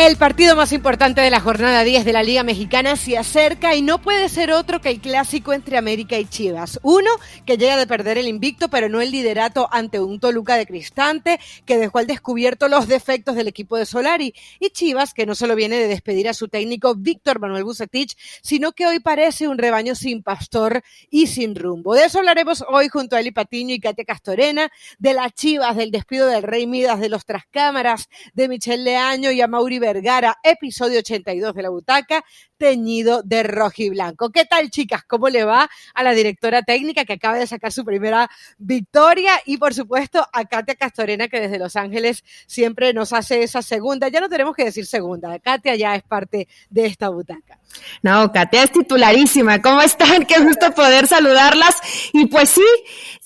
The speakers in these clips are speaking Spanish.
El partido más importante de la jornada 10 de la Liga Mexicana se acerca y no puede ser otro que el clásico entre América y Chivas. Uno que llega de perder el invicto, pero no el liderato ante un Toluca de Cristante que dejó al descubierto los defectos del equipo de Solari. Y Chivas que no solo viene de despedir a su técnico Víctor Manuel Bucetich, sino que hoy parece un rebaño sin pastor y sin rumbo. De eso hablaremos hoy junto a Eli Patiño y Katia Castorena, de las Chivas, del despido del Rey Midas, de los trascámaras, de Michel Leaño y a Mauri Vergara, episodio 82 de la butaca, teñido de rojo y blanco. ¿Qué tal, chicas? ¿Cómo le va a la directora técnica que acaba de sacar su primera victoria? Y por supuesto a Katia Castorena, que desde Los Ángeles siempre nos hace esa segunda. Ya no tenemos que decir segunda, Katia ya es parte de esta butaca. No, Katia es titularísima. ¿Cómo están? Qué gusto poder saludarlas. Y pues sí,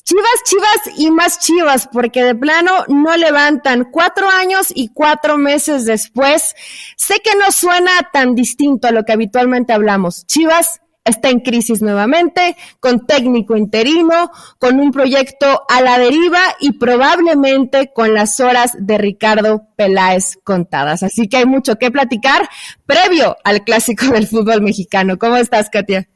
Chivas, Chivas y más Chivas, porque de plano no levantan cuatro años y cuatro meses después. Sé que no suena tan distinto a lo que habitualmente hablamos. Chivas está en crisis nuevamente, con técnico interino, con un proyecto a la deriva y probablemente con las horas de Ricardo Peláez contadas. Así que hay mucho que platicar previo al clásico del fútbol mexicano. ¿Cómo estás, Katia?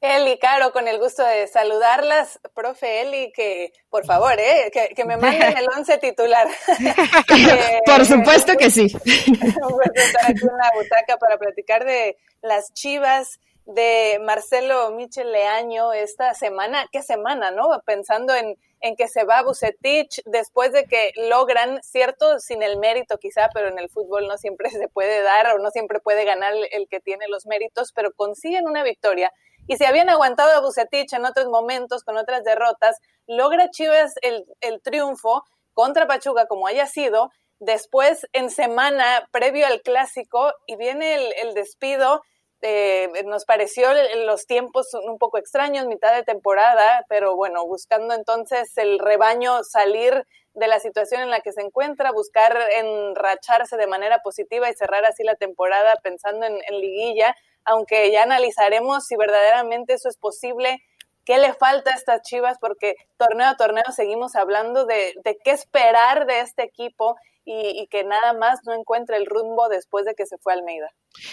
Eli, Caro, con el gusto de saludarlas. Profe Eli, que por favor, ¿eh? que, me manden el once titular. por supuesto que sí. Vamos a estar aquí en la butaca para platicar de las chivas de Marcelo Michel Leaño esta semana. ¿Qué semana, no? Pensando en, en que se va Bucetich después de que logran, cierto, sin el mérito quizá, pero en el fútbol no siempre se puede dar o no siempre puede ganar el que tiene los méritos, pero consiguen una victoria y si habían aguantado a Bucetich en otros momentos con otras derrotas, logra Chivas el, triunfo contra Pachuca como haya sido, después en semana previo al clásico y viene el, despido. Eh, nos pareció los tiempos un poco extraños, mitad de temporada, pero bueno, buscando entonces el rebaño salir de la situación en la que se encuentra, buscar enracharse de manera positiva y cerrar así la temporada pensando en liguilla aunque ya analizaremos si verdaderamente eso es posible, qué le falta a estas Chivas, porque torneo a torneo seguimos hablando de, de qué esperar de este equipo y, que nada más no encuentre el rumbo después de que se fue Almeida.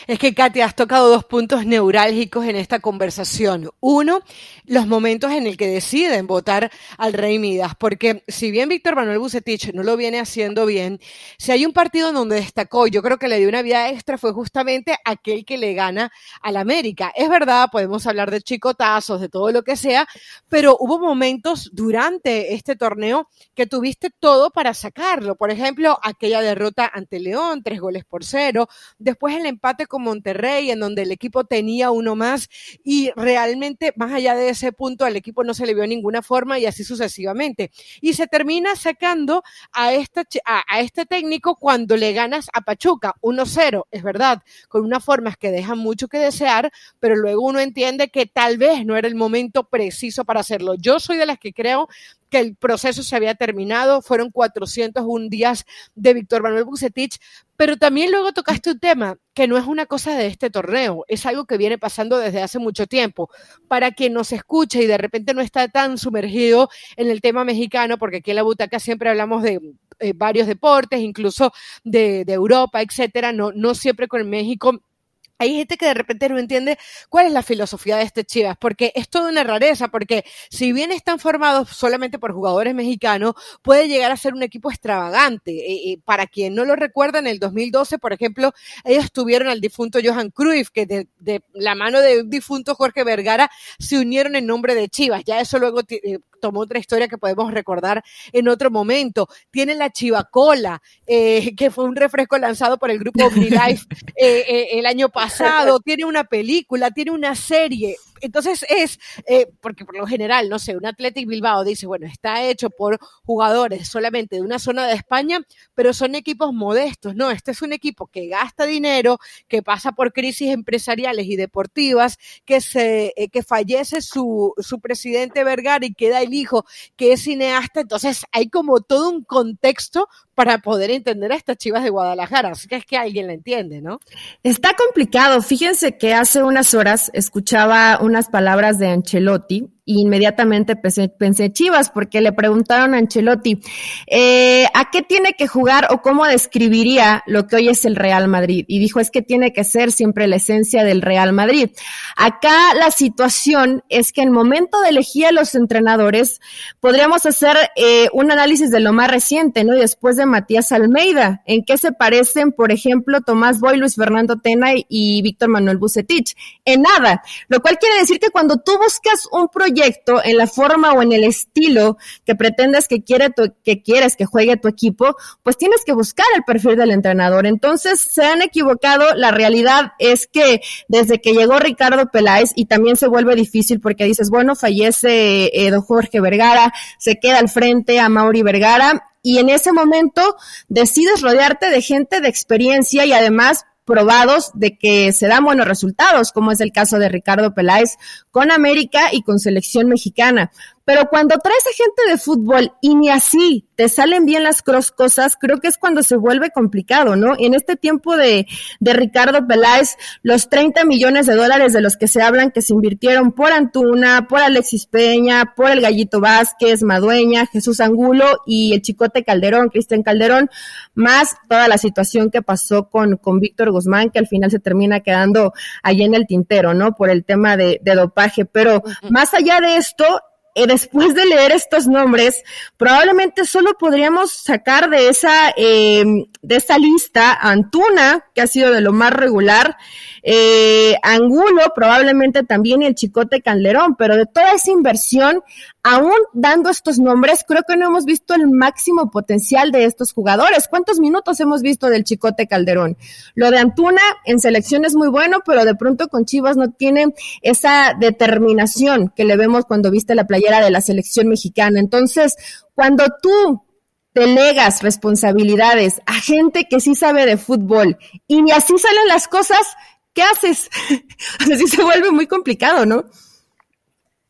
Es que, Katia, has tocado dos puntos neurálgicos en esta conversación. Uno, los momentos en el que deciden votar al Rey Midas, porque si bien Víctor Manuel Bucetich no lo viene haciendo bien, si hay un partido donde destacó, yo creo que le dio una vida extra, fue justamente aquel que le gana al América. Es verdad, podemos hablar de chicotazos, de todo lo que sea, pero hubo momentos durante este torneo que tuviste todo para sacarlo. Por ejemplo, aquella derrota ante León, tres goles por cero, después el empate con Monterrey, en donde el equipo tenía uno más y realmente más allá de ese punto al equipo no se le vio ninguna forma y así sucesivamente. Y se termina sacando a, esta, a, este técnico cuando le ganas a Pachuca 1-0, es verdad, con unas formas que dejan mucho que desear, pero luego uno entiende que tal vez no era el momento preciso para hacerlo. Yo soy de las que creo que el proceso se había terminado, fueron 401 días de Víctor Manuel Bucetich, pero también luego tocaste un tema que no es una cosa de este torneo, es algo que viene pasando desde hace mucho tiempo. Para quien nos escuche y de repente no está tan sumergido en el tema mexicano, porque aquí en la butaca siempre hablamos de eh, varios deportes, incluso de, de Europa, etcétera, no, no siempre con México hay gente que de repente no entiende cuál es la filosofía de este Chivas, porque es toda una rareza, porque si bien están formados solamente por jugadores mexicanos, puede llegar a ser un equipo extravagante. Eh, eh, para quien no lo recuerda, en el 2012, por ejemplo, ellos tuvieron al difunto Johan Cruyff, que de, la mano de un difunto Jorge Vergara se unieron en nombre de Chivas. Ya eso luego eh, tomó otra historia que podemos recordar en otro momento. Tiene la Chivacola, que fue un refresco lanzado por el grupo OmniLife el año pasado pasado, tiene una película, tiene una serie. Entonces es, eh, porque por lo general, no sé, un Athletic Bilbao dice, bueno, está hecho por jugadores solamente de una zona de España, pero son equipos modestos, ¿no? Este es un equipo que gasta dinero, que pasa por crisis empresariales y deportivas, que, se, eh, que fallece su, su presidente Vergara y queda el hijo que es cineasta, entonces hay como todo un contexto para poder entender a estas chivas de Guadalajara, así que es que alguien la entiende, ¿no? Está complicado, fíjense que hace unas horas escuchaba unas palabras de Ancelotti inmediatamente pensé, pensé, Chivas, porque le preguntaron a Ancelotti, eh, ¿a qué tiene que jugar o cómo describiría lo que hoy es el Real Madrid? Y dijo, es que tiene que ser siempre la esencia del Real Madrid. Acá la situación es que en momento de elegir a los entrenadores, podríamos hacer eh, un análisis de lo más reciente, ¿no? Y después de Matías Almeida, ¿en qué se parecen, por ejemplo, Tomás Boy, Luis Fernando Tena y Víctor Manuel Bucetich? En nada, lo cual quiere decir que cuando tú buscas un proyecto en la forma o en el estilo que pretendes que, quiere que quieres que juegue tu equipo, pues tienes que buscar el perfil del entrenador. Entonces, se han equivocado. La realidad es que desde que llegó Ricardo Peláez, y también se vuelve difícil porque dices, bueno, fallece eh, don Jorge Vergara, se queda al frente a Mauri Vergara, y en ese momento decides rodearte de gente de experiencia y además probados de que se dan buenos resultados, como es el caso de Ricardo Peláez con América y con selección mexicana. Pero cuando traes a gente de fútbol y ni así te salen bien las cosas, creo que es cuando se vuelve complicado, ¿no? En este tiempo de, de Ricardo Peláez, los 30 millones de dólares de los que se hablan que se invirtieron por Antuna, por Alexis Peña, por el Gallito Vázquez, Madueña, Jesús Angulo y el Chicote Calderón, Cristian Calderón, más toda la situación que pasó con, con Víctor Guzmán, que al final se termina quedando allí en el tintero, ¿no? Por el tema de, de dopaje. Pero más allá de esto, eh, después de leer estos nombres, probablemente solo podríamos sacar de esa, eh, de esa lista Antuna, que ha sido de lo más regular, eh, Angulo, probablemente también y el Chicote Calderón, pero de toda esa inversión, aún dando estos nombres, creo que no hemos visto el máximo potencial de estos jugadores. ¿Cuántos minutos hemos visto del Chicote Calderón? Lo de Antuna en selección es muy bueno, pero de pronto con Chivas no tiene esa determinación que le vemos cuando viste la playera de la selección mexicana. Entonces, cuando tú delegas responsabilidades a gente que sí sabe de fútbol y ni así salen las cosas, ¿qué haces? Así se vuelve muy complicado, ¿no?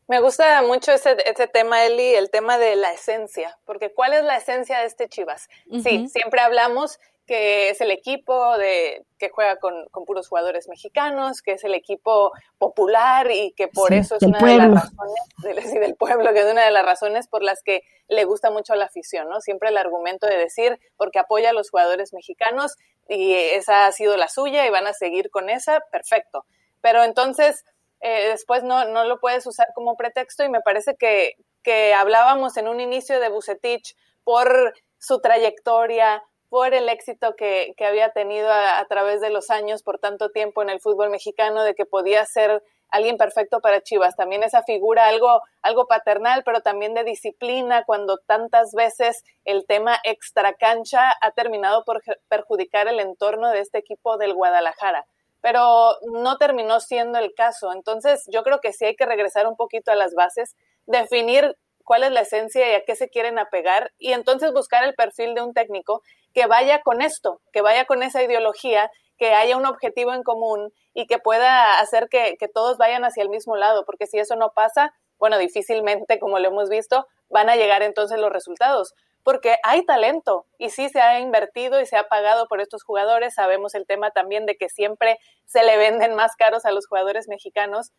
Me gusta mucho ese, ese tema, Eli, el tema de la esencia, porque ¿cuál es la esencia de este Chivas? Sí, siempre hablamos que es el equipo de, que juega con, puros jugadores mexicanos, que es el equipo popular y que por eso es una de las razones, del, del pueblo, que es una de las razones por las que le gusta mucho a la afición, ¿no? Siempre el argumento de decir, porque apoya a los jugadores mexicanos y esa ha sido la suya y van a seguir con esa, perfecto. Pero entonces, eh, después no, no lo puedes usar como pretexto y me parece que, que hablábamos en un inicio de Bucetich por su trayectoria, por el éxito que, había tenido a, través de los años por tanto tiempo en el fútbol mexicano, de que podía ser alguien perfecto para Chivas. También esa figura algo, algo paternal, pero también de disciplina, cuando tantas veces el tema extracancha ha terminado por perjudicar el entorno de este equipo del Guadalajara. Pero no terminó siendo el caso. Entonces, yo creo que sí hay que regresar un poquito a las bases, definir cuál es la esencia y a qué se quieren apegar, y entonces buscar el perfil de un técnico que vaya con esto, que vaya con esa ideología, que haya un objetivo en común y que pueda hacer que, todos vayan hacia el mismo lado, porque si eso no pasa, bueno, difícilmente, como lo hemos visto, van a llegar entonces los resultados, porque hay talento y sí se ha invertido y se ha pagado por estos jugadores. Sabemos el tema también de que siempre se le venden más caros a los jugadores mexicanos.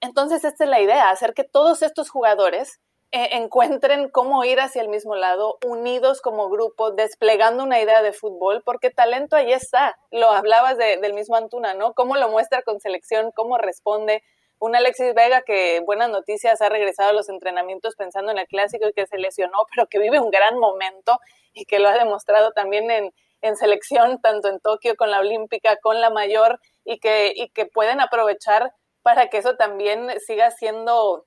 Entonces, esta es la idea, hacer que todos estos jugadores eh, encuentren cómo ir hacia el mismo lado, unidos como grupo, desplegando una idea de fútbol, porque talento ahí está. Lo hablabas del mismo Antuna, ¿no? Cómo lo muestra con selección, cómo responde. Un Alexis Vega que, buenas noticias, ha regresado a los entrenamientos pensando en el clásico y que se lesionó, pero que vive un gran momento y que lo ha demostrado también en, en selección, tanto en Tokio con la Olímpica, con la mayor, y que, y que pueden aprovechar para que eso también siga siendo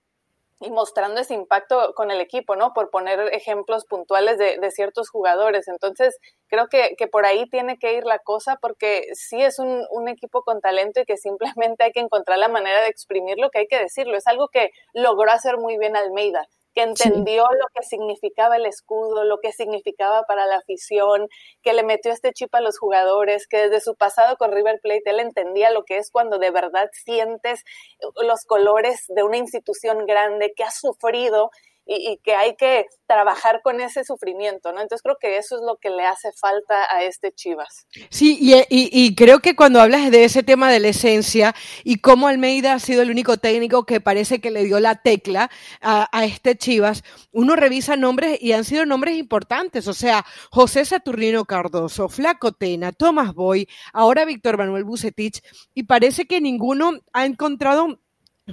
y mostrando ese impacto con el equipo, ¿no? Por poner ejemplos puntuales de, de ciertos jugadores. Entonces, creo que, que, por ahí tiene que ir la cosa porque sí es un, un, equipo con talento y que simplemente hay que encontrar la manera de exprimirlo, que hay que decirlo. Es algo que logró hacer muy bien Almeida que entendió lo que significaba el escudo, lo que significaba para la afición, que le metió este chip a los jugadores, que desde su pasado con River Plate él entendía lo que es cuando de verdad sientes los colores de una institución grande que ha sufrido y, que hay que trabajar con ese sufrimiento, ¿no? Entonces creo que eso es lo que le hace falta a este Chivas. Sí, y, y creo que cuando hablas de ese tema de la esencia y cómo Almeida ha sido el único técnico que parece que le dio la tecla a, a este Chivas, uno revisa nombres y han sido nombres importantes, o sea, José Saturnino Cardoso, Flaco Tena, Tomás Boy, ahora Víctor Manuel Bucetich, y parece que ninguno ha encontrado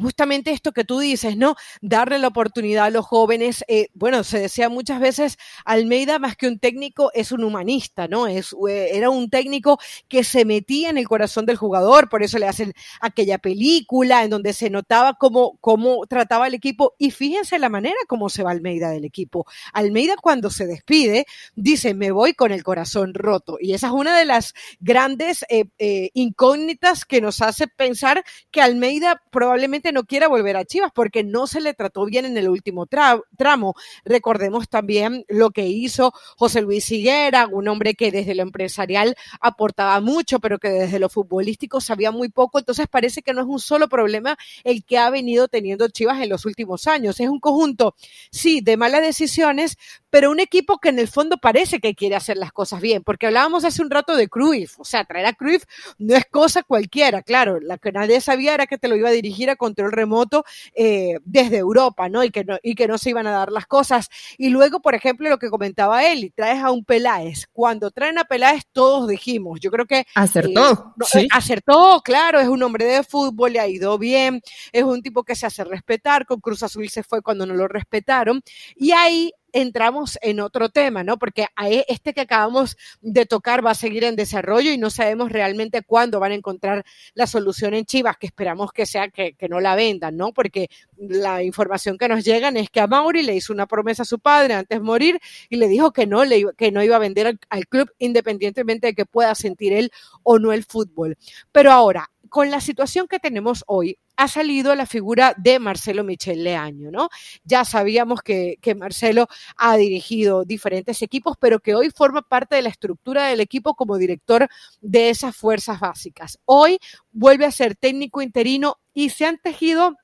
justamente esto que tú dices, ¿no? Darle la oportunidad a los jóvenes. Eh, bueno, se decía muchas veces, Almeida más que un técnico es un humanista, ¿no? Es, eh, era un técnico que se metía en el corazón del jugador, por eso le hacen aquella película en donde se notaba cómo, cómo trataba el equipo. Y fíjense la manera como se va Almeida del equipo. Almeida cuando se despide dice, me voy con el corazón roto. Y esa es una de las grandes eh, incógnitas que nos hace pensar que Almeida probablemente no quiera volver a Chivas porque no se le trató bien en el último tramo. Recordemos también lo que hizo José Luis Higuera, un hombre que desde lo empresarial aportaba mucho, pero que desde lo futbolístico sabía muy poco. Entonces parece que no es un solo problema el que ha venido teniendo Chivas en los últimos años. Es un conjunto, sí, de malas decisiones, pero un equipo que en el fondo parece que quiere hacer las cosas bien, porque hablábamos hace un rato de Cruyff, o sea, traer a Cruyff no es cosa cualquiera, claro, la que nadie sabía era que te lo iba a dirigir a control remoto eh, desde Europa, ¿no? Y que ¿no? y que no se iban a dar las cosas. Y luego, por ejemplo, lo que comentaba él, y traes a un Peláez. Cuando traen a Peláez, todos dijimos, yo creo que... Acertó. Eh, ¿sí? Acertó, claro, es un hombre de fútbol, le ha ido bien, es un tipo que se hace respetar, con Cruz Azul se fue cuando no lo respetaron. Y ahí entramos en otro tema, ¿no? Porque este que acabamos de tocar va a seguir en desarrollo y no sabemos realmente cuándo van a encontrar la solución en Chivas, que esperamos que sea que, no la vendan, ¿no? Porque la información que nos llegan es que a Mauri le hizo una promesa a su padre antes de morir y le dijo que no, le, que no iba a vender al, al club independientemente de que pueda sentir él o no el fútbol. Pero ahora, con la situación que tenemos hoy, ha salido la figura de Marcelo Michel Leaño, ¿no? Ya sabíamos que, que, Marcelo ha dirigido diferentes equipos, pero que hoy forma parte de la estructura del equipo como director de esas fuerzas básicas. Hoy vuelve a ser técnico interino y se han tejido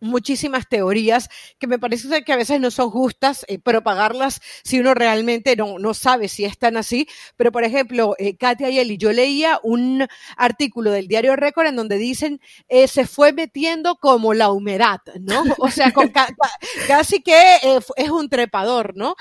muchísimas teorías que me parece que a veces no son justas eh, propagarlas si uno realmente no, no sabe si están así. Pero, por ejemplo, eh, Katia y Eli, yo leía un artículo del diario Récord en donde dicen eh, se fue metiendo como la humedad, ¿no? O sea, casi que eh, es un trepador, ¿no?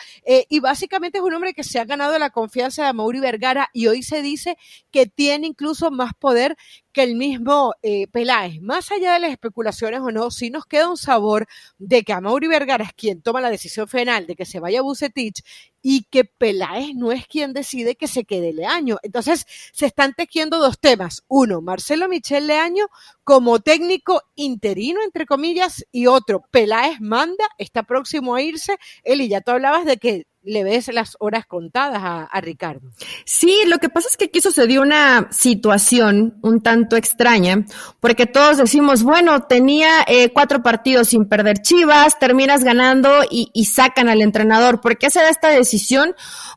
Y básicamente es un hombre que se ha ganado la confianza de Mauri Vergara y hoy se dice que tiene incluso más poder que el mismo eh, Peláez. Más allá de las especulaciones o no, sí nos queda un sabor de que a Mauri Vergara es quien toma la decisión final de que se vaya a Bucetich y que Peláez no es quien decide que se quede Leaño. Entonces, se están tejiendo dos temas. Uno, Marcelo Michel Leaño como técnico interino, entre comillas, y otro, Peláez manda, está próximo a irse. Eli, ya tú hablabas de que le ves las horas contadas a, Ricardo. Sí, lo que pasa es que aquí sucedió una situación un tanto extraña, porque todos decimos, bueno, tenía eh, cuatro partidos sin perder Chivas, terminas ganando y, y sacan al entrenador. ¿Por qué se da esta decisión?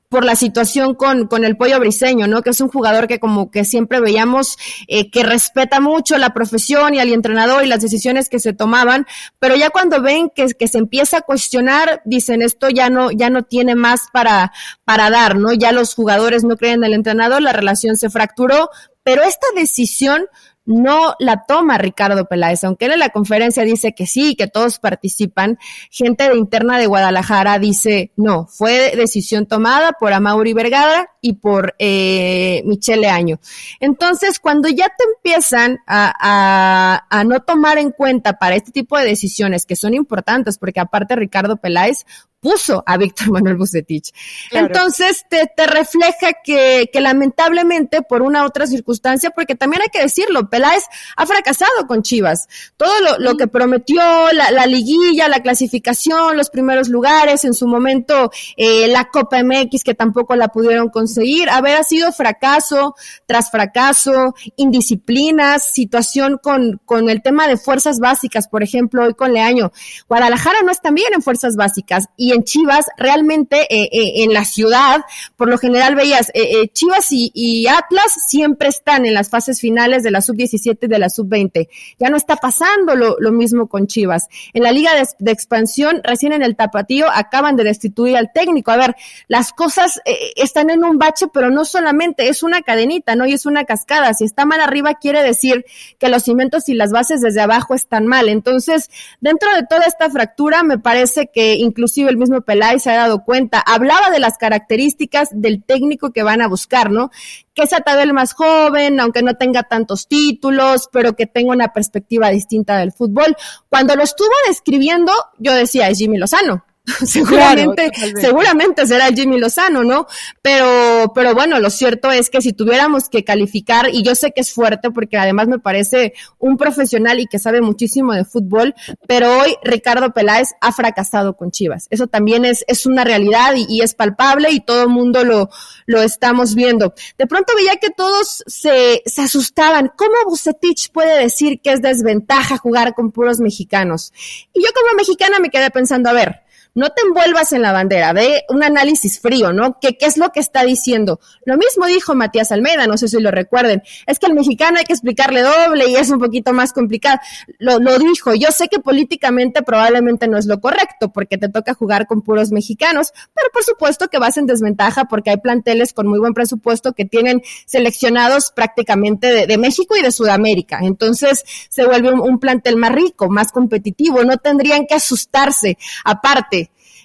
Por la situación con, con el pollo briseño, ¿no? Que es un jugador que como que siempre veíamos eh, que respeta mucho la profesión y al entrenador y las decisiones que se tomaban, pero ya cuando ven que, que se empieza a cuestionar, dicen esto ya no, ya no tiene más para, para dar, ¿no? Ya los jugadores no creen en el entrenador, la relación se fracturó, pero esta decisión no la toma Ricardo Peláez, aunque él en la conferencia dice que sí, que todos participan, gente de interna de Guadalajara dice no, fue decisión tomada por Amaury Vergara y por eh, Michele Año. Entonces, cuando ya te empiezan a, a, a no tomar en cuenta para este tipo de decisiones que son importantes, porque aparte Ricardo Peláez puso a Víctor Manuel Bucetich. Entonces te, te refleja que, que, lamentablemente por una otra circunstancia, porque también hay que decirlo, Peláez ha fracasado con Chivas. Todo lo, lo que prometió, la, la, liguilla, la clasificación, los primeros lugares, en su momento eh, la Copa MX que tampoco la pudieron conseguir, haber sido fracaso tras fracaso, indisciplinas, situación con, con el tema de fuerzas básicas, por ejemplo, hoy con Leaño. Guadalajara no está bien en fuerzas básicas y en Chivas, realmente eh, eh, en la ciudad, por lo general veías, eh, Chivas y, Atlas siempre están en las fases finales de la sub-17 y de la sub-20. Ya no está pasando lo, mismo con Chivas. En la liga de, expansión, recién en el tapatío, acaban de destituir al técnico. A ver, las cosas están en un bache, pero no solamente, es una cadenita, ¿no? Y es una cascada. Si está mal arriba, quiere decir que los cimientos y las bases desde abajo están mal. Entonces, dentro de toda esta fractura, me parece que inclusive el mismo Peláez se ha dado cuenta. Hablaba de las características del técnico que van a buscar, ¿no? Que sea tal más joven, aunque no tenga tantos títulos, pero que tenga una perspectiva distinta del fútbol. Cuando lo estuvo describiendo, yo decía, es Jimmy Lozano. seguramente, seguramente será Jimmy Lozano, ¿no? Pero, pero bueno, lo cierto es que si tuviéramos que calificar, y yo sé que es fuerte porque además me parece un profesional y que sabe muchísimo de fútbol, pero hoy Ricardo Peláez ha fracasado con Chivas. Eso también es, es una realidad y, y es palpable y todo el mundo lo, lo estamos viendo. De pronto veía que todos se, se asustaban. ¿Cómo Bucetich puede decir que es desventaja jugar con puros mexicanos? Y yo como mexicana me quedé pensando, a ver, no te envuelvas en la bandera, ve un análisis frío, ¿no? ¿Qué, ¿Qué es lo que está diciendo? Lo mismo dijo Matías Almeida, no sé si lo recuerden, es que al mexicano hay que explicarle doble y es un poquito más complicado. Lo, dijo, yo sé que políticamente probablemente no es lo correcto porque te toca jugar con puros mexicanos, pero por supuesto que vas en desventaja porque hay planteles con muy buen presupuesto que tienen seleccionados prácticamente de, México y de Sudamérica. Entonces se vuelve un plantel más rico, más competitivo, no tendrían que asustarse. Aparte,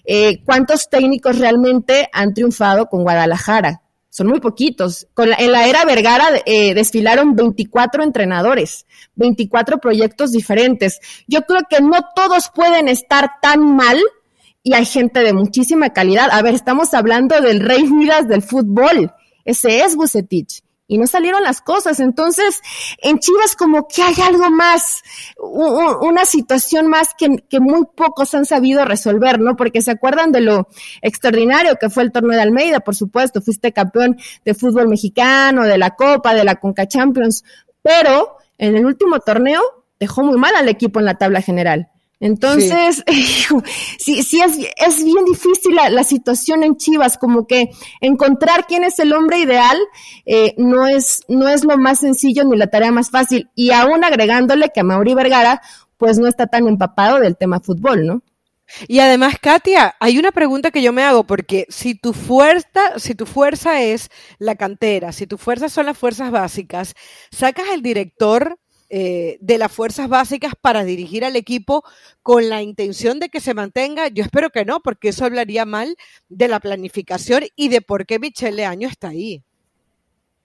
eh, ¿cuántos técnicos realmente han triunfado con Guadalajara? Son muy poquitos. en la era Vergara eh, desfilaron 24 entrenadores, 24 proyectos diferentes. Yo creo que no todos pueden estar tan mal y hay gente de muchísima calidad. A ver, estamos hablando del rey Midas del fútbol. Ese es Bucetich y no salieron las cosas. Entonces, en Chivas como que hay algo más, una situación más que, muy pocos han sabido resolver, ¿no? Porque se acuerdan de lo extraordinario que fue el torneo de Almeida, por supuesto, fuiste campeón de fútbol mexicano, de la Copa, de la Conca Champions, pero en el último torneo dejó muy mal al equipo en la tabla general. Entonces, sí, sí, es, es, bien difícil la, situación en Chivas, como que encontrar quién es el hombre ideal eh, no, es, no es lo más sencillo ni la tarea más fácil. Y aún agregándole que a Mauri Vergara, pues no está tan empapado del tema fútbol, ¿no? Y además, Katia, hay una pregunta que yo me hago, porque si tu fuerza, si tu fuerza es la cantera, si tu fuerza son las fuerzas básicas, sacas el director eh, de las fuerzas básicas para dirigir al equipo con la intención de que se mantenga? Yo espero que no, porque eso hablaría mal de la planificación y de por qué Michelle Año está ahí.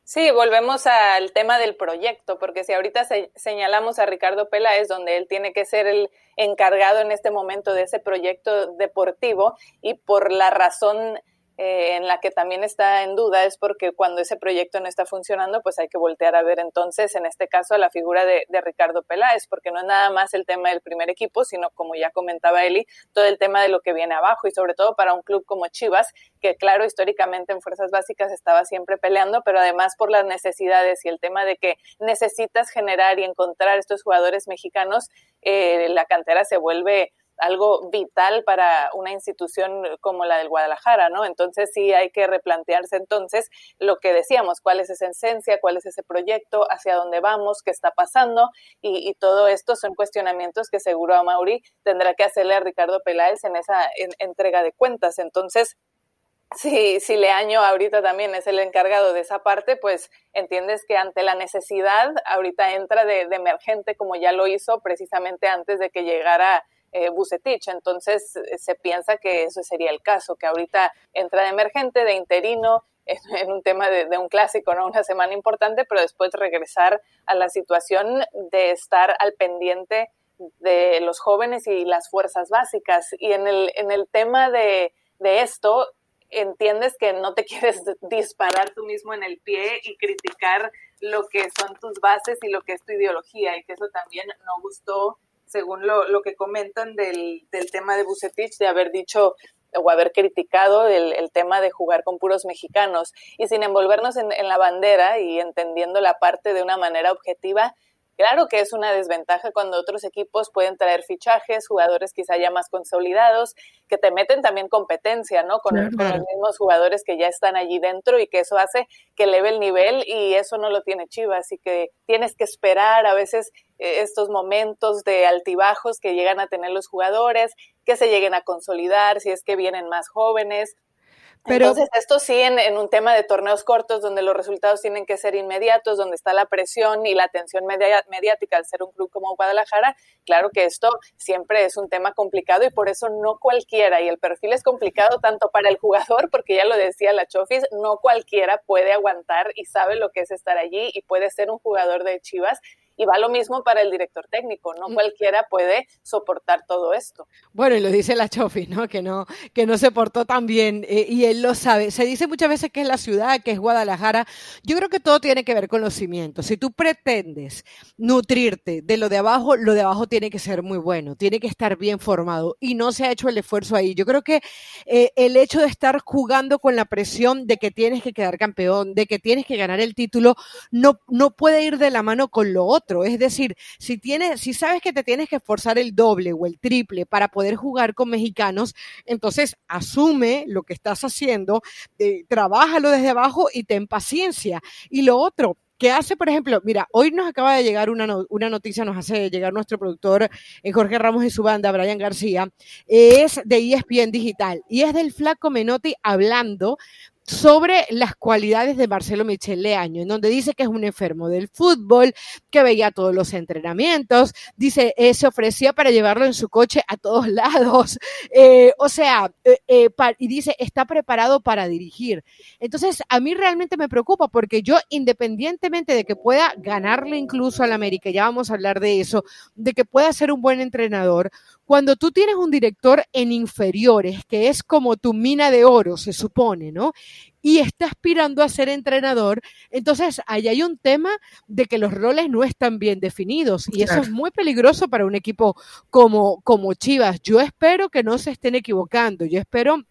Sí, volvemos al tema del proyecto, porque si ahorita señalamos a Ricardo Peláez, donde él tiene que ser el encargado en este momento de ese proyecto deportivo y por la razón eh, en la que también está en duda es porque cuando ese proyecto no está funcionando, pues hay que voltear a ver entonces, en este caso, a la figura de, Ricardo Peláez, porque no es nada más el tema del primer equipo, sino como ya comentaba Eli, todo el tema de lo que viene abajo y sobre todo para un club como Chivas, que claro, históricamente en fuerzas básicas estaba siempre peleando, pero además por las necesidades y el tema de que necesitas generar y encontrar estos jugadores mexicanos, eh, la cantera se vuelve algo vital para una institución como la del Guadalajara, ¿no? Entonces sí hay que replantearse entonces lo que decíamos, cuál es esa esencia, cuál es ese proyecto, hacia dónde vamos, qué está pasando y, todo esto son cuestionamientos que seguro a Mauri tendrá que hacerle a Ricardo Peláez en esa entrega de cuentas. Entonces, si, si Leaño ahorita también es el encargado de esa parte, pues entiendes que ante la necesidad, ahorita entra de, de emergente como ya lo hizo precisamente antes de que llegara eh, Bucetich. Entonces eh, se piensa que eso sería el caso, que ahorita entra de emergente, de interino, en, un tema de, un clásico, ¿no? Una semana importante, pero después regresar a la situación de estar al pendiente de los jóvenes y las fuerzas básicas. Y en el, en el tema de, de esto, entiendes que no te quieres disparar tú mismo en el pie y criticar lo que son tus bases y lo que es tu ideología, y que eso también no gustó según lo, lo que comentan del, del tema de Bucetich, de haber dicho o haber criticado el, el, tema de jugar con puros mexicanos. Y sin envolvernos en, en, la bandera y entendiendo la parte de una manera objetiva, Claro que es una desventaja cuando otros equipos pueden traer fichajes, jugadores quizá ya más consolidados, que te meten también competencia, ¿no? Con, con los mismos jugadores que ya están allí dentro y que eso hace que eleve el nivel y eso no lo tiene Chivas, así que tienes que esperar a veces eh, estos momentos de altibajos que llegan a tener los jugadores, que se lleguen a consolidar, si es que vienen más jóvenes, pero, Entonces, esto sí en, un tema de torneos cortos donde los resultados tienen que ser inmediatos, donde está la presión y la atención mediática al ser un club como Guadalajara, claro que esto siempre es un tema complicado y por eso no cualquiera, y el perfil es complicado tanto para el jugador, porque ya lo decía la Chofis, no cualquiera puede aguantar y sabe lo que es estar allí y puede ser un jugador de Chivas y va lo mismo para el director técnico, no cualquiera puede soportar todo esto. Bueno, y lo dice la Chofi, ¿no? Que no, que no se portó tan bien eh, y él lo sabe. Se dice muchas veces que es la ciudad, que es Guadalajara. Yo creo que todo tiene que ver con los cimientos. Si tú pretendes nutrirte de lo de abajo, lo de abajo tiene que ser muy bueno, tiene que estar bien formado y no se ha hecho el esfuerzo ahí. Yo creo que eh, el hecho de estar jugando con la presión de que tienes que quedar campeón, de que tienes que ganar el título, no, no puede ir de la mano con lo otro es decir, si tienes, si sabes que te tienes que esforzar el doble o el triple para poder jugar con mexicanos, entonces asume lo que estás haciendo, trabájalo desde abajo y ten paciencia. Y lo otro, que hace, por ejemplo, mira, hoy nos acaba de llegar una, una noticia, nos hace llegar nuestro productor eh, Jorge Ramos y su banda, Brian García, es de ESPN Digital y es del Flaco Menotti hablando sobre las cualidades de Marcelo Michel Leaño, en donde dice que es un enfermo del fútbol, que veía todos los entrenamientos, dice, eh, se ofrecía para llevarlo en su coche a todos lados, eh, o sea, eh, y dice, está preparado para dirigir. Entonces, a mí realmente me preocupa porque yo, independientemente de que pueda ganarle incluso al América, ya vamos a hablar de eso, de que pueda ser un buen entrenador, cuando tú tienes un director en inferiores, que es como tu mina de oro, se supone, ¿no? Y está aspirando a ser entrenador, entonces ahí hay un tema de que los roles no están bien definidos y eso es muy peligroso para un equipo como, como Chivas. Yo espero que no se estén equivocando, yo espero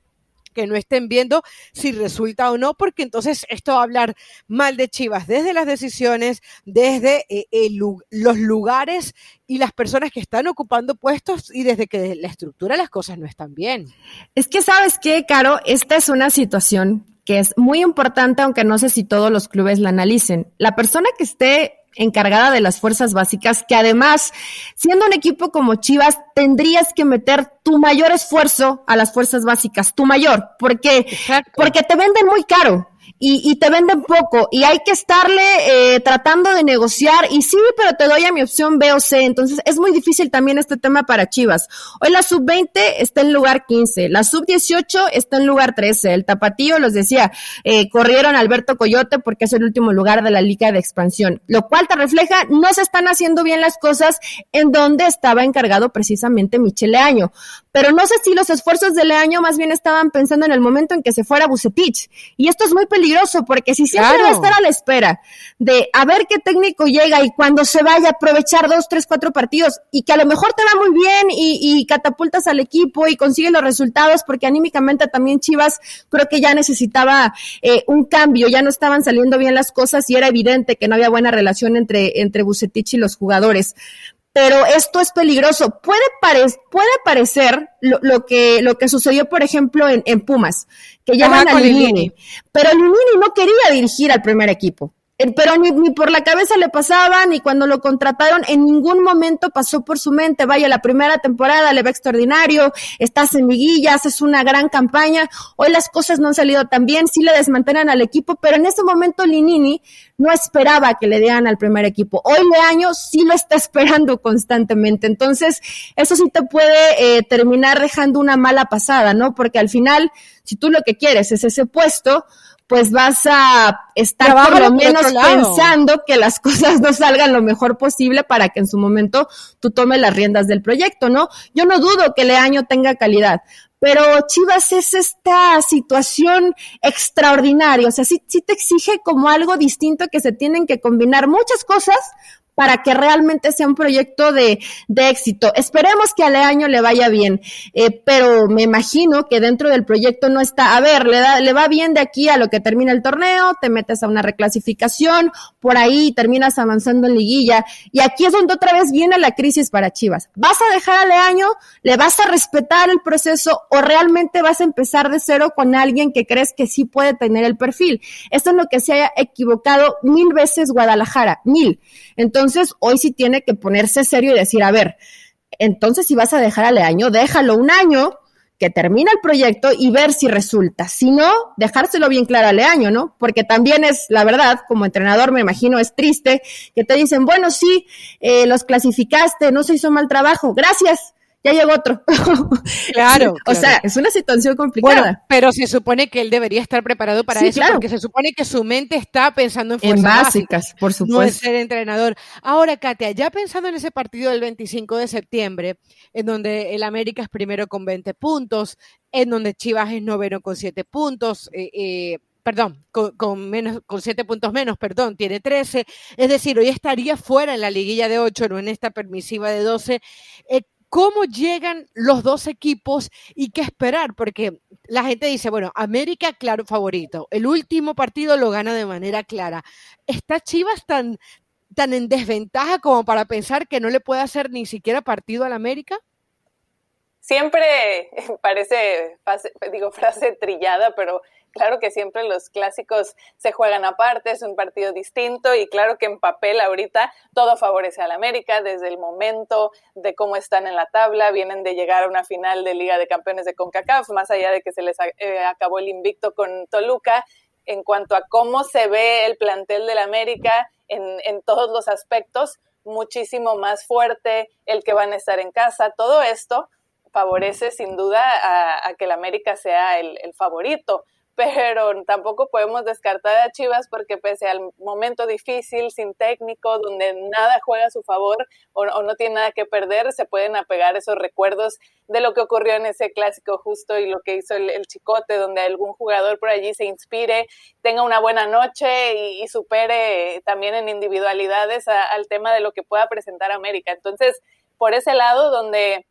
que no estén viendo si resulta o no, porque entonces esto va a hablar mal de Chivas desde las decisiones, desde eh, los lugares y las personas que están ocupando puestos y desde que la estructura las cosas no están bien. Es que sabes qué, Caro, esta es una situación que es muy importante, aunque no sé si todos los clubes la analicen. La persona que esté encargada de las fuerzas básicas, que además, siendo un equipo como Chivas, tendrías que meter tu mayor esfuerzo a las fuerzas básicas, tu mayor, porque, porque te venden muy caro y, te venden poco y hay que estarle eh, tratando de negociar y sí, pero te doy a mi opción B o C. Entonces es muy difícil también este tema para Chivas. Hoy la sub-20 está en lugar 15, la sub-18 está en lugar 13. El tapatío, los decía, eh, corrieron Alberto Coyote porque es el último lugar de la liga de expansión, lo cual te refleja no se están haciendo bien las cosas en donde estaba encargado precisamente Michele Año. Pero no sé si los esfuerzos de Leaño más bien estaban pensando en el momento en que se fuera Bucetich. Y esto es muy peligroso porque si siempre va a estar a la espera de a ver qué técnico llega y cuando se vaya aprovechar dos, tres, cuatro partidos y que a lo mejor te va muy bien y, catapultas al equipo y consigues los resultados porque anímicamente también Chivas creo que ya necesitaba eh, un cambio, ya no estaban saliendo bien las cosas y era evidente que no había buena relación entre, entre Bucetich y los jugadores pero esto es peligroso. Puede, puede parecer lo, lo, que, lo que sucedió, por ejemplo, en, en Pumas, que llaman a Linini, pero Linini no quería dirigir al primer equipo pero ni, ni, por la cabeza le pasaba, ni cuando lo contrataron, en ningún momento pasó por su mente, vaya, la primera temporada le va extraordinario, estás en liguillas, es una gran campaña, hoy las cosas no han salido tan bien, sí le desmantelan al equipo, pero en ese momento Linini no esperaba que le dieran al primer equipo. Hoy Leaño sí lo está esperando constantemente, entonces eso sí te puede eh, terminar dejando una mala pasada, ¿no? Porque al final, si tú lo que quieres es ese puesto, pues vas a estar por lo menos pensando que las cosas no salgan lo mejor posible para que en su momento tú tomes las riendas del proyecto, ¿no? Yo no dudo que Leaño tenga calidad, pero Chivas es esta situación extraordinaria, o sea, sí, sí te exige como algo distinto que se tienen que combinar muchas cosas para que realmente sea un proyecto de, de éxito. Esperemos que al año le vaya bien, eh, pero me imagino que dentro del proyecto no está, a ver, le, da, le va bien de aquí a lo que termina el torneo, te metes a una reclasificación, por ahí terminas avanzando en liguilla, y aquí es donde otra vez viene la crisis para Chivas. ¿Vas a dejar al año? ¿Le vas a respetar el proceso o realmente vas a empezar de cero con alguien que crees que sí puede tener el perfil? Esto es lo que se haya equivocado mil veces Guadalajara, mil. Entonces, entonces, hoy sí tiene que ponerse serio y decir, a ver, entonces si vas a dejar al año, déjalo un año, que termina el proyecto y ver si resulta. Si no, dejárselo bien claro al año, ¿no? Porque también es, la verdad, como entrenador me imagino es triste que te dicen, bueno, sí, eh, los clasificaste, no se hizo mal trabajo, gracias ya llegó otro. Claro. o sea, es una situación complicada. Bueno, pero se supone que él debería estar preparado para eso, porque se supone que su mente está pensando en fuerzas básicas, por supuesto. No ser entrenador. Ahora, Katia, ya pensando en ese partido del 25 de septiembre, en donde el América es primero con 20 puntos, en donde Chivas es noveno con 7 puntos, eh, eh, perdón, con, menos, con siete puntos menos, perdón, tiene 13. Es decir, hoy estaría fuera en la liguilla de 8, no en esta permisiva de 12. Eh, cómo llegan los dos equipos y qué esperar, porque la gente dice, bueno, América, claro, favorito. El último partido lo gana de manera clara. ¿Está Chivas tan, tan en desventaja como para pensar que no le puede hacer ni siquiera partido al América? Siempre parece, digo, frase trillada, pero Claro que siempre los clásicos se juegan aparte, es un partido distinto y claro que en papel ahorita todo favorece al América desde el momento de cómo están en la tabla, vienen de llegar a una final de Liga de Campeones de CONCACAF, más allá de que se les eh, acabó el invicto con Toluca, en cuanto a cómo se ve el plantel del América en, todos los aspectos, muchísimo más fuerte el que van a estar en casa, todo esto favorece sin duda a, que el América sea el favorito pero tampoco podemos descartar a Chivas porque pese al momento difícil, sin técnico, donde nada juega a su favor o, no tiene nada que perder, se pueden apegar esos recuerdos de lo que ocurrió en ese clásico justo y lo que hizo el, Chicote, donde algún jugador por allí se inspire, tenga una buena noche y, supere también en individualidades al tema de lo que pueda presentar América. Entonces, por ese lado donde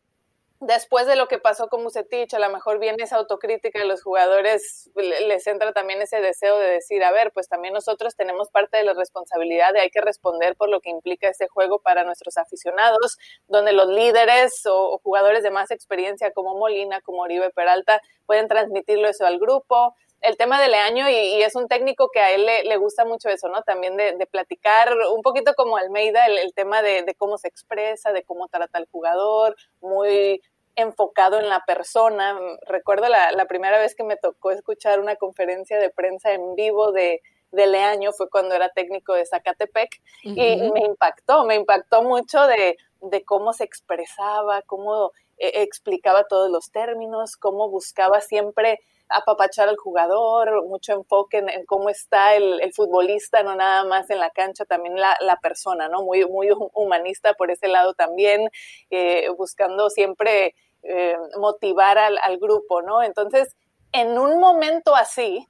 después de lo que pasó con Musetich, a lo mejor viene esa autocrítica de los jugadores, les entra también ese deseo de decir, a ver, pues también nosotros tenemos parte de la responsabilidad de hay que responder por lo que implica ese juego para nuestros aficionados, donde los líderes o, jugadores de más experiencia como Molina, como Oribe Peralta, pueden transmitirlo eso al grupo el tema de Leaño y, es un técnico que a él le, gusta mucho eso, ¿no? También de, platicar un poquito como Almeida, el, tema de, de, cómo se expresa, de cómo trata al jugador, muy enfocado en la persona. Recuerdo la, la primera vez que me tocó escuchar una conferencia de prensa en vivo de, de Leaño fue cuando era técnico de Zacatepec y me impactó, me impactó mucho de, de cómo se expresaba, cómo eh, explicaba todos los términos, cómo buscaba siempre apapachar al jugador, mucho enfoque en, cómo está el, futbolista, no nada más en la cancha, también la, la, persona, ¿no? Muy, muy humanista por ese lado también, eh, buscando siempre eh, motivar al, grupo, ¿no? Entonces, en un momento así,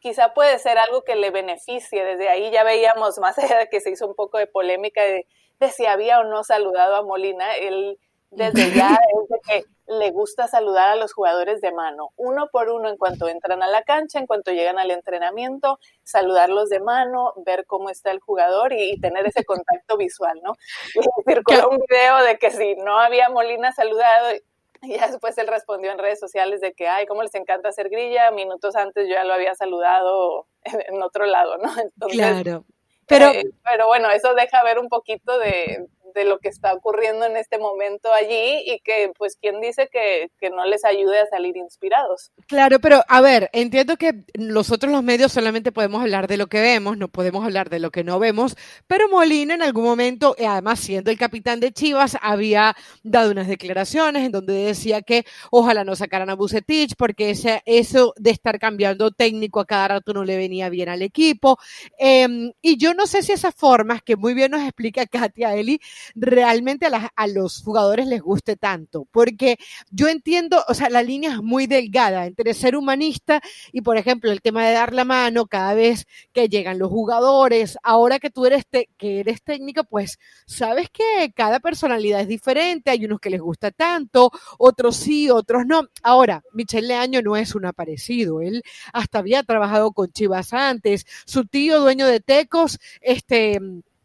quizá puede ser algo que le beneficie. Desde ahí ya veíamos, más allá de que se hizo un poco de polémica de, de si había o no saludado a Molina, él desde ya es de que le gusta saludar a los jugadores de mano, uno por uno en cuanto entran a la cancha, en cuanto llegan al entrenamiento, saludarlos de mano, ver cómo está el jugador y, tener ese contacto visual, ¿no? Y circuló un video de que si no había Molina saludado, y ya después él respondió en redes sociales de que, ay, cómo les encanta hacer grilla, minutos antes yo ya lo había saludado en, otro lado, ¿no? claro. Pero, eh, pero bueno, eso deja ver un poquito de, de lo que está ocurriendo en este momento allí y que pues quien dice que, que, no les ayude a salir inspirados. Claro, pero a ver, entiendo que nosotros los medios solamente podemos hablar de lo que vemos, no podemos hablar de lo que no vemos, pero Molina en algún momento, eh, además siendo el capitán de Chivas, había dado unas declaraciones en donde decía que ojalá no sacaran a Bucetich porque ese, eso de estar cambiando técnico a cada rato no le venía bien al equipo. Em, y yo no sé si esas formas que muy bien nos explica Katia Eli realmente a, los jugadores les guste tanto, porque yo entiendo, o sea, la línea es muy delgada entre ser humanista y, por ejemplo, el tema de dar la mano cada vez que llegan los jugadores, ahora que tú eres, que eres técnica, pues sabes que cada personalidad es diferente, hay unos que les gusta tanto, otros sí, otros no. Ahora, Michel Leaño no es un aparecido, él hasta había trabajado con Chivas antes, su tío dueño de Tecos, este...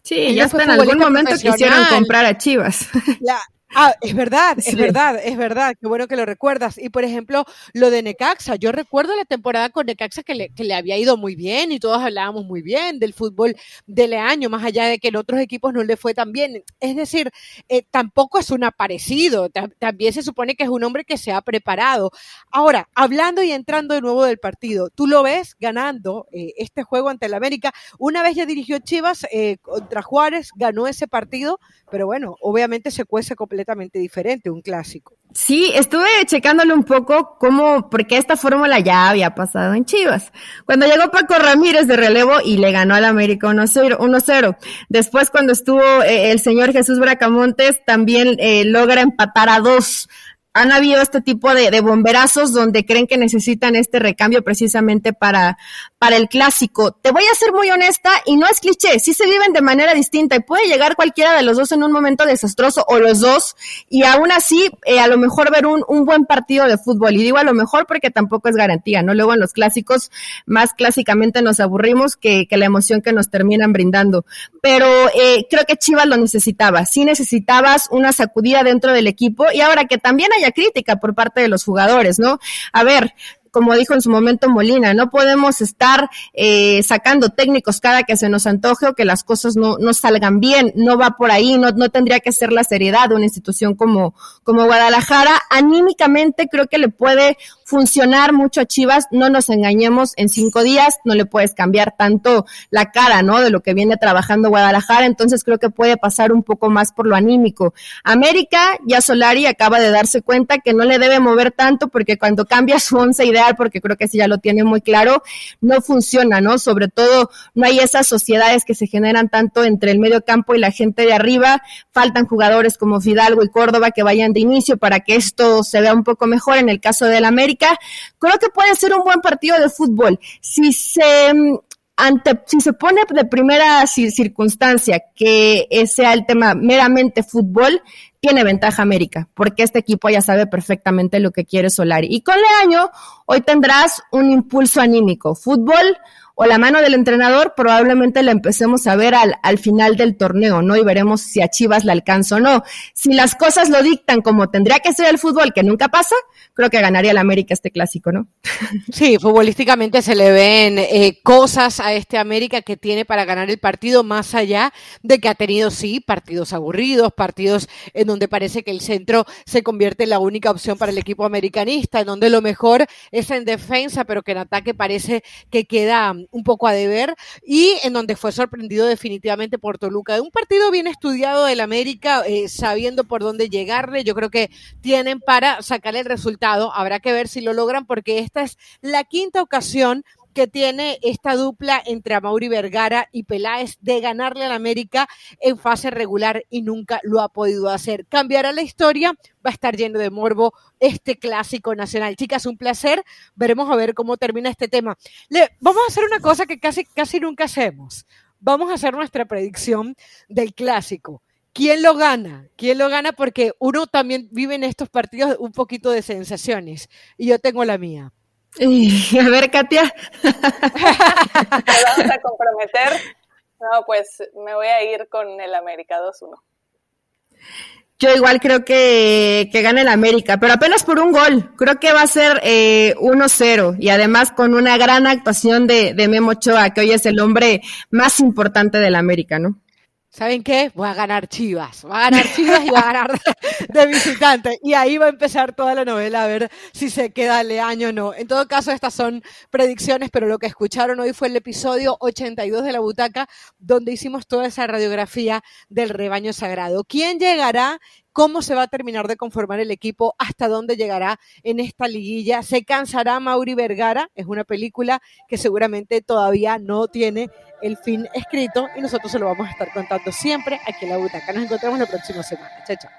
Sí, ya hasta en algún momento quisieron comprar a Chivas. Ah, es verdad, es verdad, es verdad. Qué bueno que lo recuerdas. Y por ejemplo, lo de Necaxa. Yo recuerdo la temporada con Necaxa que le, que le había ido muy bien y todos hablábamos muy bien del fútbol de Leaño, más allá de que en otros equipos no le fue tan bien. Es decir, eh, tampoco es un aparecido. También se supone que es un hombre que se ha preparado. Ahora, hablando y entrando de nuevo del partido, tú lo ves ganando eh, este juego ante el América. Una vez ya dirigió Chivas eh, contra Juárez, ganó ese partido, pero bueno, obviamente se cuece completamente completamente diferente, un clásico. Sí, estuve checándole un poco cómo, porque esta fórmula ya había pasado en Chivas. Cuando llegó Paco Ramírez de relevo y le ganó al América 1-0. Después cuando estuvo eh, el señor Jesús Bracamontes, también eh, logra empatar a dos han habido este tipo de, bomberazos donde creen que necesitan este recambio precisamente para, para el clásico. Te voy a ser muy honesta y no es cliché, sí se viven de manera distinta y puede llegar cualquiera de los dos en un momento desastroso o los dos y aún así eh, a lo mejor ver un, un buen partido de fútbol. Y digo a lo mejor porque tampoco es garantía, ¿no? Luego en los clásicos más clásicamente nos aburrimos que, que la emoción que nos terminan brindando. Pero eh, creo que Chivas lo necesitaba, sí necesitabas una sacudida dentro del equipo y ahora que también haya crítica por parte de los jugadores, ¿no? A ver, como dijo en su momento Molina, no podemos estar eh, sacando técnicos cada que se nos antoje o que las cosas no, no salgan bien, no va por ahí, no, no tendría que ser la seriedad de una institución como, como Guadalajara. Anímicamente creo que le puede funcionar mucho a Chivas, no nos engañemos, en cinco días no le puedes cambiar tanto la cara, ¿no? De lo que viene trabajando Guadalajara, entonces creo que puede pasar un poco más por lo anímico. América, ya Solari acaba de darse cuenta que no le debe mover tanto porque cuando cambia su once ideal, porque creo que sí ya lo tiene muy claro, no funciona, ¿no? Sobre todo no hay esas sociedades que se generan tanto entre el medio campo y la gente de arriba, faltan jugadores como Fidalgo y Córdoba que vayan de inicio para que esto se vea un poco mejor en el caso del América creo que puede ser un buen partido de fútbol. Si se mm, ante, si se pone de primera circunstancia que sea el tema meramente fútbol, tiene ventaja América, porque este equipo ya sabe perfectamente lo que quiere Solari. Y con Leaño, hoy tendrás un impulso anímico. Fútbol, o la mano del entrenador, probablemente la empecemos a ver al, al final del torneo, ¿no? Y veremos si a Chivas la alcanza o no. Si las cosas lo dictan como tendría que ser el fútbol, que nunca pasa, creo que ganaría la América este clásico, ¿no? Sí, futbolísticamente se le ven eh, cosas a este América que tiene para ganar el partido, más allá de que ha tenido, sí, partidos aburridos, partidos en donde parece que el centro se convierte en la única opción para el equipo americanista, en donde lo mejor es en defensa, pero que en ataque parece que queda un poco a deber y en donde fue sorprendido definitivamente por Toluca. Un partido bien estudiado del América, eh, sabiendo por dónde llegarle. Yo creo que tienen para sacar el resultado. Habrá que ver si lo logran porque esta es la quinta ocasión que tiene esta dupla entre Amaury Vergara y Peláez de ganarle al América en fase regular y nunca lo ha podido hacer. Cambiará la historia, va a estar lleno de morbo este clásico nacional. Chicas, un placer. Veremos a ver cómo termina este tema. Vamos a hacer una cosa que casi, casi nunca hacemos. Vamos a hacer nuestra predicción del clásico. ¿Quién lo gana? ¿Quién lo gana? Porque uno también vive en estos partidos un poquito de sensaciones y yo tengo la mía. A ver, Katia. ¿Te vamos a comprometer? No, pues me voy a ir con el América 2-1. Yo igual creo que, que gana el América, pero apenas por un gol. Creo que va a ser eh, 1-0 y además con una gran actuación de, de Memo Ochoa, que hoy es el hombre más importante del América, ¿no? ¿Saben qué? Voy a ganar Chivas, voy a ganar Chivas y voy a ganar de, visitante. Y ahí va a empezar toda la novela a ver si se queda Leaño o no. En todo caso, estas son predicciones, pero lo que escucharon hoy fue el episodio 82 de La Butaca, donde hicimos toda esa radiografía del rebaño sagrado. ¿Quién llegará? Cómo se va a terminar de conformar el equipo, hasta dónde llegará en esta liguilla. Se cansará Mauri Vergara, es una película que seguramente todavía no tiene el fin escrito y nosotros se lo vamos a estar contando siempre aquí en la butaca. Nos encontramos la próxima semana. Chao, chao.